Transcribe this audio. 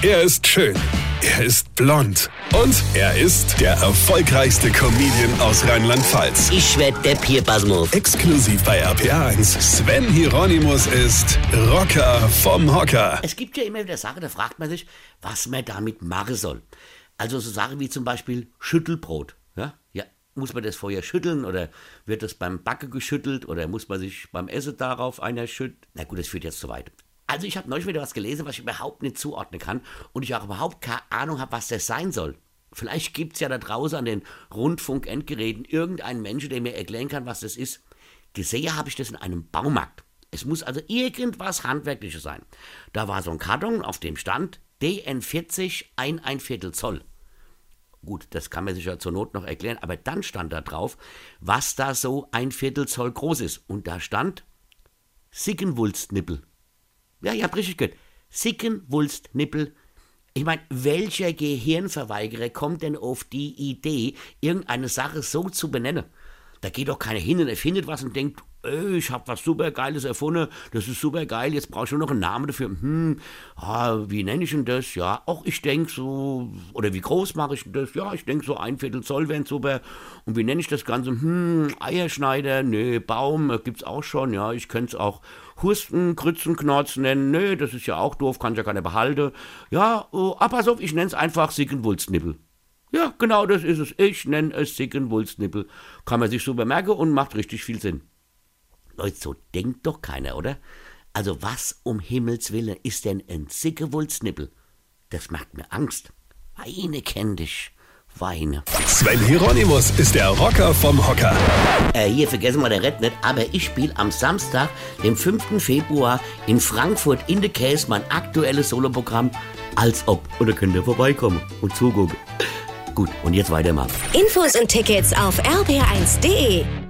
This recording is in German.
Er ist schön. Er ist blond. Und er ist der erfolgreichste Comedian aus Rheinland-Pfalz. Ich werd der Pierpasmus. Exklusiv bei RPA1. Sven Hieronymus ist Rocker vom Hocker. Es gibt ja immer wieder Sachen, da fragt man sich, was man damit machen soll. Also so Sachen wie zum Beispiel Schüttelbrot. Ja, ja muss man das vorher schütteln oder wird das beim Backe geschüttelt oder muss man sich beim Essen darauf einer schütteln? Na gut, das führt jetzt zu weit. Also ich habe neulich wieder was gelesen, was ich überhaupt nicht zuordnen kann und ich auch überhaupt keine Ahnung habe, was das sein soll. Vielleicht gibt es ja da draußen an den Rundfunk-Endgeräten irgendeinen Menschen, der mir erklären kann, was das ist. Gesehen habe ich das in einem Baumarkt. Es muss also irgendwas Handwerkliches sein. Da war so ein Karton, auf dem stand DN40 ein ein Viertel Zoll. Gut, das kann man sich ja zur Not noch erklären, aber dann stand da drauf, was da so ein Viertel Zoll groß ist. Und da stand Sickenwulstnippel. Ja, ihr habt richtig gehört. Sickenwulstnippel. Ich meine, welcher Gehirnverweigerer kommt denn auf die Idee, irgendeine Sache so zu benennen? Da geht doch keiner hin und erfindet was und denkt, ich habe was super Geiles erfunden, das ist super geil, jetzt brauche ich nur noch einen Namen dafür. Hm, ah, wie nenne ich denn das? Ja, auch ich denke so, oder wie groß mache ich denn das? Ja, ich denke so ein Viertel Zoll wären super. Und wie nenne ich das Ganze? Hm, Eierschneider, nee, Baum äh, gibt's auch schon, ja, ich könnte es auch Husten, Krützenknorz nennen, nee, das ist ja auch doof, kann ja keiner behalten. Ja, oh, aber pass auf, ich nenne es einfach Sickenwulstnippel. Ja, genau das ist es. Ich nenne es Sickenwulstnippel. Kann man sich super merken und macht richtig viel Sinn. Leute, so denkt doch keiner, oder? Also was um Himmels Willen ist denn ein Sickewulstnippel? Das macht mir Angst. Weine kenn dich. Weine. Sven Hieronymus ist der Rocker vom Hocker. Äh, hier vergessen wir der Red nicht, aber ich spiele am Samstag, dem 5. Februar, in Frankfurt in the Case mein aktuelles Soloprogramm als ob. Und da könnt ihr vorbeikommen und zugucken. Gut, und jetzt weitermachen. Infos und Tickets auf rb1.de.